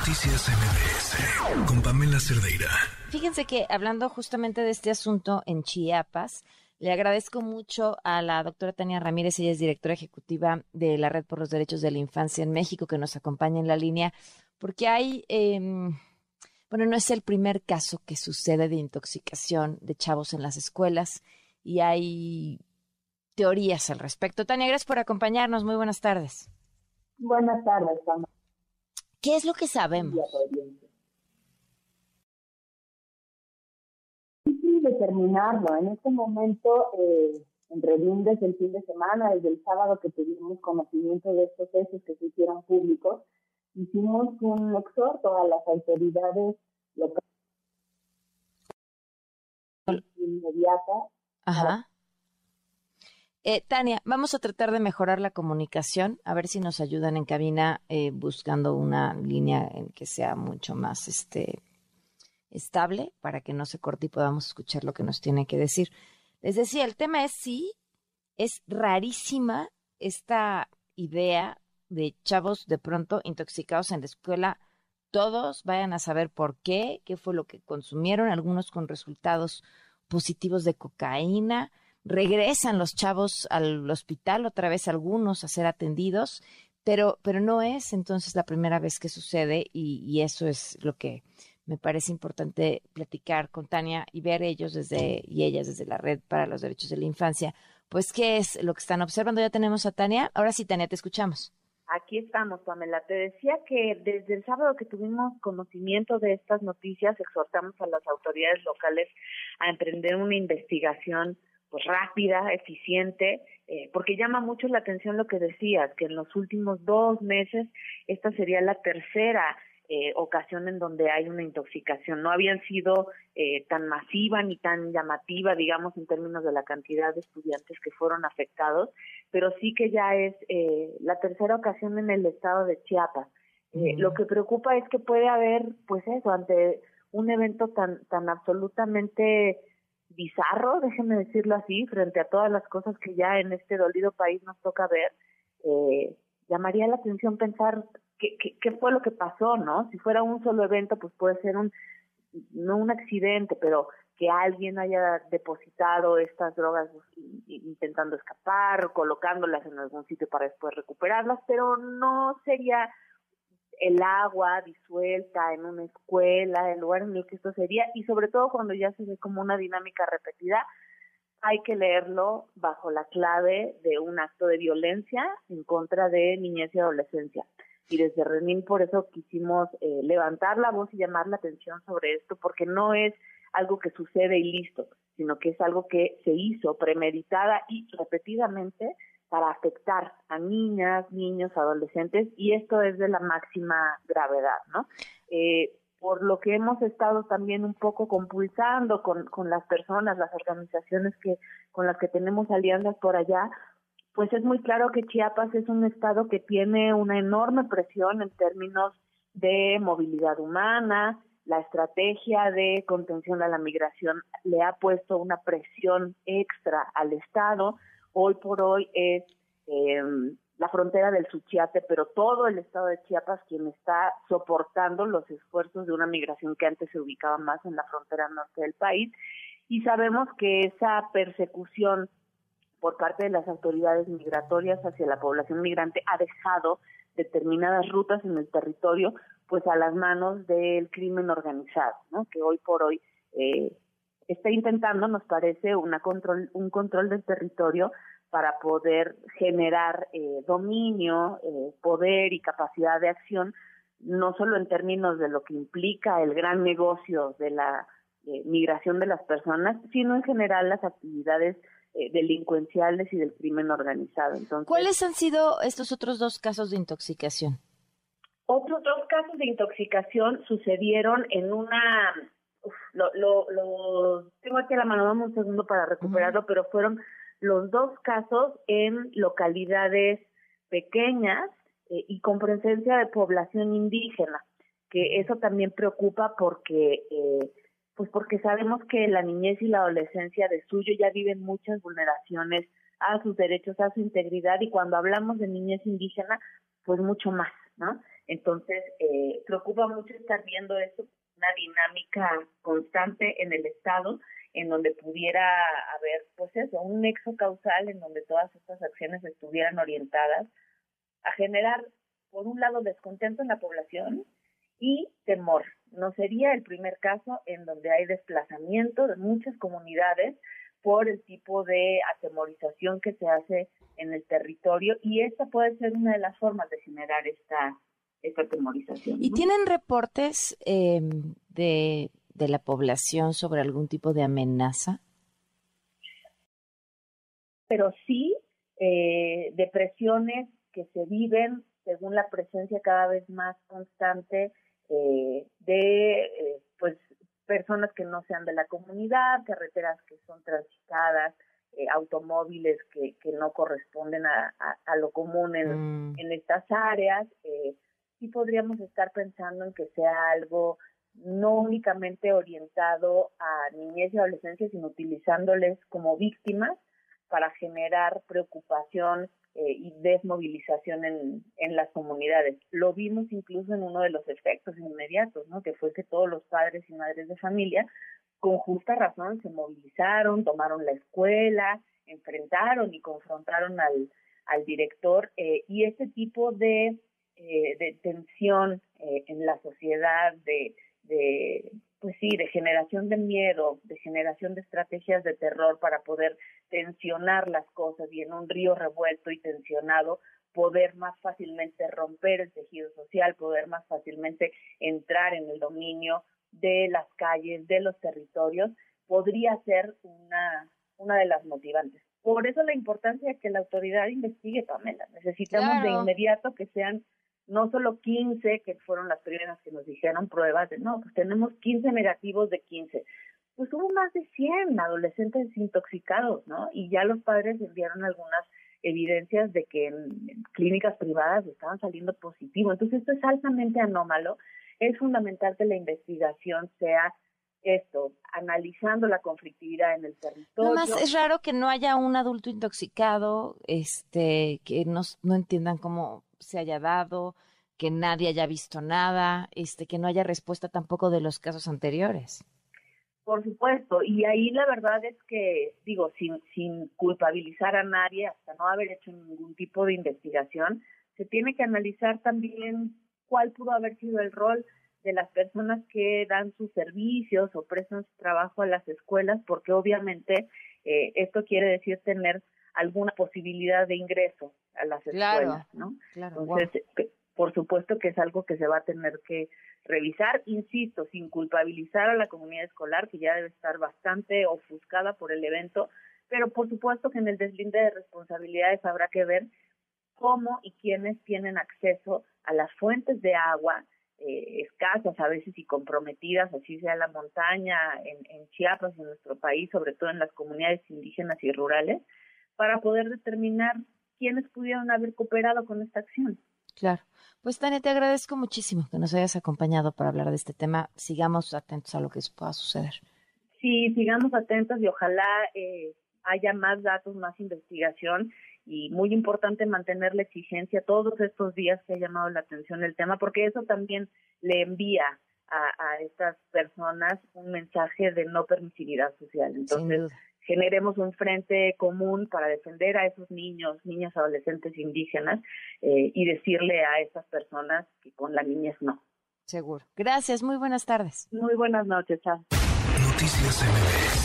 Noticias MBS con Pamela Cerdeira. Fíjense que hablando justamente de este asunto en Chiapas, le agradezco mucho a la doctora Tania Ramírez, ella es directora ejecutiva de la Red por los Derechos de la Infancia en México, que nos acompaña en la línea, porque hay, em, bueno, no es el primer caso que sucede de intoxicación de chavos en las escuelas y hay teorías al respecto. Tania, gracias por acompañarnos. Muy buenas tardes. Buenas tardes, Pamela. ¿Qué es lo que sabemos? Difícil determinarlo. En este momento, eh, entre lunes el fin de semana, desde el sábado que tuvimos conocimiento de estos hechos que se hicieron públicos, hicimos un exhorto a las autoridades locales inmediatas Ajá. Eh, Tania, vamos a tratar de mejorar la comunicación, a ver si nos ayudan en cabina eh, buscando una línea en que sea mucho más este, estable para que no se corte y podamos escuchar lo que nos tiene que decir. Les decía, el tema es sí, es rarísima esta idea de chavos de pronto intoxicados en la escuela. Todos vayan a saber por qué, qué fue lo que consumieron, algunos con resultados positivos de cocaína regresan los chavos al hospital, otra vez algunos a ser atendidos, pero, pero no es entonces la primera vez que sucede y, eso es lo que me parece importante platicar con Tania y ver ellos desde y ellas desde la Red para los Derechos de la Infancia. Pues, ¿qué es lo que están observando? Ya tenemos a Tania. Ahora sí, Tania, te escuchamos. Aquí estamos, Pamela. Te decía que desde el sábado que tuvimos conocimiento de estas noticias, exhortamos a las autoridades locales a emprender una investigación pues rápida, eficiente, eh, porque llama mucho la atención lo que decías, que en los últimos dos meses esta sería la tercera eh, ocasión en donde hay una intoxicación. No habían sido eh, tan masiva ni tan llamativa, digamos, en términos de la cantidad de estudiantes que fueron afectados, pero sí que ya es la tercera ocasión en el estado de Chiapas. Lo que preocupa es que puede haber, pues eso, ante un evento tan, tan absolutamente bizarro, déjenme decirlo así, frente a todas las cosas que ya en este dolido país nos toca ver, eh, llamaría la atención pensar qué, qué, fue lo que pasó, ¿no? Si fuera un solo evento, pues puede ser un, no un accidente, pero que alguien haya depositado estas drogas intentando escapar, colocándolas en algún sitio para después recuperarlas, pero no sería el agua disuelta en una escuela, el lugar en el que esto sería, y sobre todo cuando ya se ve como una dinámica repetida, hay que leerlo bajo la clave de un acto de violencia en contra de niñez y adolescencia. Y desde Renin por eso quisimos eh, levantar la voz y llamar la atención sobre esto, porque no es algo que sucede y listo, sino que es algo que se hizo premeditada y repetidamente para afectar a niñas, niños, adolescentes, y esto es de la máxima gravedad, ¿no? Eh, por lo que hemos estado también un poco compulsando con, con las personas, las organizaciones que con las que tenemos alianzas por allá, pues es muy claro que Chiapas es un estado que tiene una enorme presión en términos de movilidad humana, la estrategia de contención a la migración le ha puesto una presión extra al Estado, hoy por hoy es eh, la frontera del Suchiate, pero todo el estado de Chiapas quien está soportando los esfuerzos de una migración que antes se ubicaba más en la frontera norte del país. Y sabemos que esa persecución por parte de las autoridades migratorias hacia la población migrante ha dejado determinadas rutas en el territorio pues a las manos del crimen organizado, ¿no? que hoy por hoy eh, está intentando, nos parece, una control, un control del territorio para poder generar eh, dominio, eh, poder y capacidad de acción, no solo en términos de lo que implica el gran negocio de la eh, migración de las personas, sino en general las actividades delincuenciales y del crimen organizado. Entonces, ¿Cuáles han sido estos otros dos casos de intoxicación? Otros dos casos de intoxicación sucedieron en una lo, lo, lo, tengo aquí a la mano, dame un segundo para recuperarlo, pero fueron los dos casos en localidades pequeñas eh, y con presencia de población indígena, que eso también preocupa porque eh, pues porque sabemos que la niñez y la adolescencia de suyo ya viven muchas vulneraciones a sus derechos, a su integridad y cuando hablamos de niñez indígena, pues mucho más, ¿no? Entonces, eh, preocupa mucho estar viendo esto, una dinámica constante en el Estado, en donde pudiera haber, pues eso, un nexo causal en donde todas estas acciones estuvieran orientadas a generar, por un lado, descontento en la población y temor. No sería el primer caso en donde hay desplazamiento de muchas comunidades por el tipo de atemorización que se hace en el territorio y esta puede ser una de las formas de generar esta, esta atemorización. ¿Y tienen reportes em, de, de la población sobre algún tipo de amenaza? Pero sí, eh, depresiones que se viven según la presencia cada vez más constante eh, de eh, pues personas que no sean de la comunidad, carreteras que son transitadas, eh, automóviles que, que no corresponden a, a, lo común en, mm. en estas áreas. Sí podríamos estar pensando en que sea algo no únicamente orientado a niñez y adolescencia, sino utilizándoles como víctimas para generar preocupación eh, y desmovilización en, en las comunidades. Lo vimos incluso en uno de los efectos inmediatos, ¿no? que fue que todos los padres y madres de familia, con justa razón, se movilizaron, tomaron la escuela, enfrentaron y confrontaron al, al director eh, y ese tipo de, eh, de tensión eh, en la sociedad, de, de pues sí, de generación de miedo, de generación de estrategias de terror para poder tensionar las cosas y en un río revuelto y tensionado poder más fácilmente romper el tejido social, poder más fácilmente entrar en el dominio de las calles, de los territorios, podría ser una, una de las motivantes. Por eso la importancia de que la autoridad investigue, Pamela. Necesitamos de inmediato que sean no solo 15, que fueron las primeras que nos dijeron pruebas de, no, pues tenemos 15 negativos de 15. Pues hubo más de 100 adolescentes intoxicados, ¿no? Y ya los padres enviaron algunas evidencias de que en, clínicas privadas estaban saliendo positivos. Entonces esto es altamente anómalo. Es fundamental que la investigación sea esto, analizando la conflictividad en el territorio. Además, es raro que no haya un adulto intoxicado, este, que no, no entiendan cómo se haya dado, que nadie haya visto nada, este, que no haya respuesta tampoco de los casos anteriores. Por supuesto, y ahí la verdad es que, digo, sin, sin culpabilizar a nadie, hasta no haber hecho ningún tipo de investigación, se tiene que analizar también cuál pudo haber sido el rol de las personas que dan sus servicios o prestan su trabajo a las escuelas, porque obviamente eh, esto quiere decir tener alguna posibilidad de ingreso a las escuelas, ¿no? Entonces, por supuesto que es algo que se va a tener que revisar, insisto, sin culpabilizar a la comunidad escolar, que ya debe estar bastante ofuscada por el evento, pero por supuesto que en el deslinde de responsabilidades habrá que ver cómo y quiénes tienen acceso a las fuentes de agua eh, escasas a veces y comprometidas, así sea la montaña, en, en Chiapas, en nuestro país, sobre todo en las comunidades indígenas y rurales, para poder determinar quiénes pudieron haber cooperado con esta acción. Claro. Pues Tania, te agradezco muchísimo que nos hayas acompañado para hablar de este tema. Sigamos atentos a lo que pueda suceder. Sí, sigamos atentos y ojalá eh, haya más datos, más investigación y muy importante mantener la exigencia todos estos días que ha llamado la atención el tema, porque eso también le envía a, a estas personas un mensaje de no permisividad social. Entonces, generemos un frente común para defender a esos niños, niñas, adolescentes indígenas eh, y decirle a esas personas que con la niñez no. Seguro. Gracias, muy buenas tardes. Muy buenas noches, chao. Noticias MBS